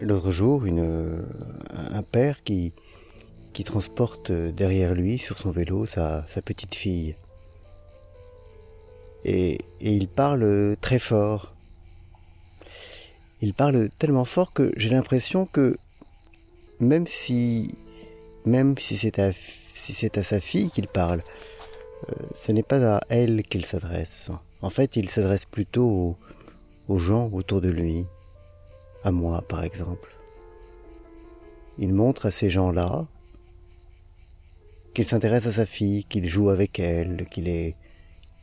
l'autre jour un père qui, transporte derrière lui sur son vélo sa, petite fille. Et, il parle très fort. Il parle tellement fort que j'ai l'impression que même si, c'est à, sa fille qu'il parle, euh, ce n'est pas à elle qu'il s'adresse. En fait, il s'adresse plutôt aux gens autour de lui, à moi par exemple. Il montre à ces gens-là qu'il s'intéresse à sa fille, qu'il joue avec elle, qu'il est,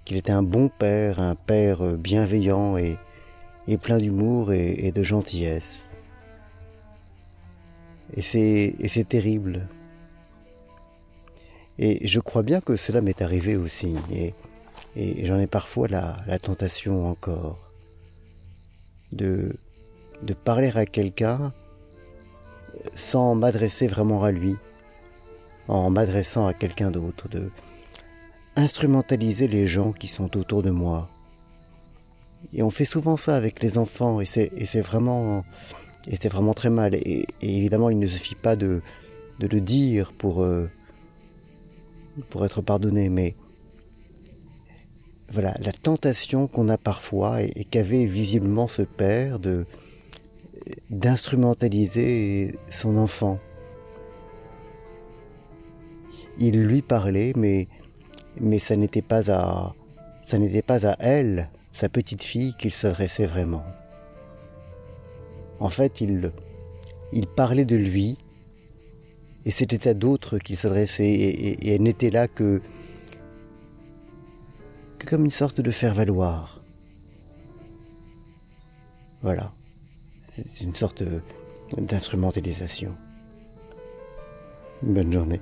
qu'il est un bon père, un père bienveillant et, plein d'humour et, et, de gentillesse. Et c'est, et c'est terrible. Et je crois bien que cela m'est arrivé aussi, et, et j'en ai parfois la, la tentation encore de, de parler à quelqu'un sans m'adresser vraiment à lui, en m'adressant à quelqu'un d'autre, de instrumentaliser les gens qui sont autour de moi. Et on fait souvent ça avec les enfants, et c'est vraiment, et c'est vraiment très mal. Et, évidemment, il ne suffit pas de, le dire pour, euh, pour être pardonné, mais voilà, la tentation qu'on a parfois et qu'avait visiblement ce père de d'instrumentaliser son enfant. Il lui parlait, mais, mais ça n'était pas à, elle, sa petite fille, qu'il s'adressait vraiment. En fait, il, il parlait de lui, et c'était à d'autres qu'il s'adressait, et, elle n'était là que, que comme une sorte de faire-valoir. Voilà. C'est une sorte d'instrumentalisation. Bonne journée.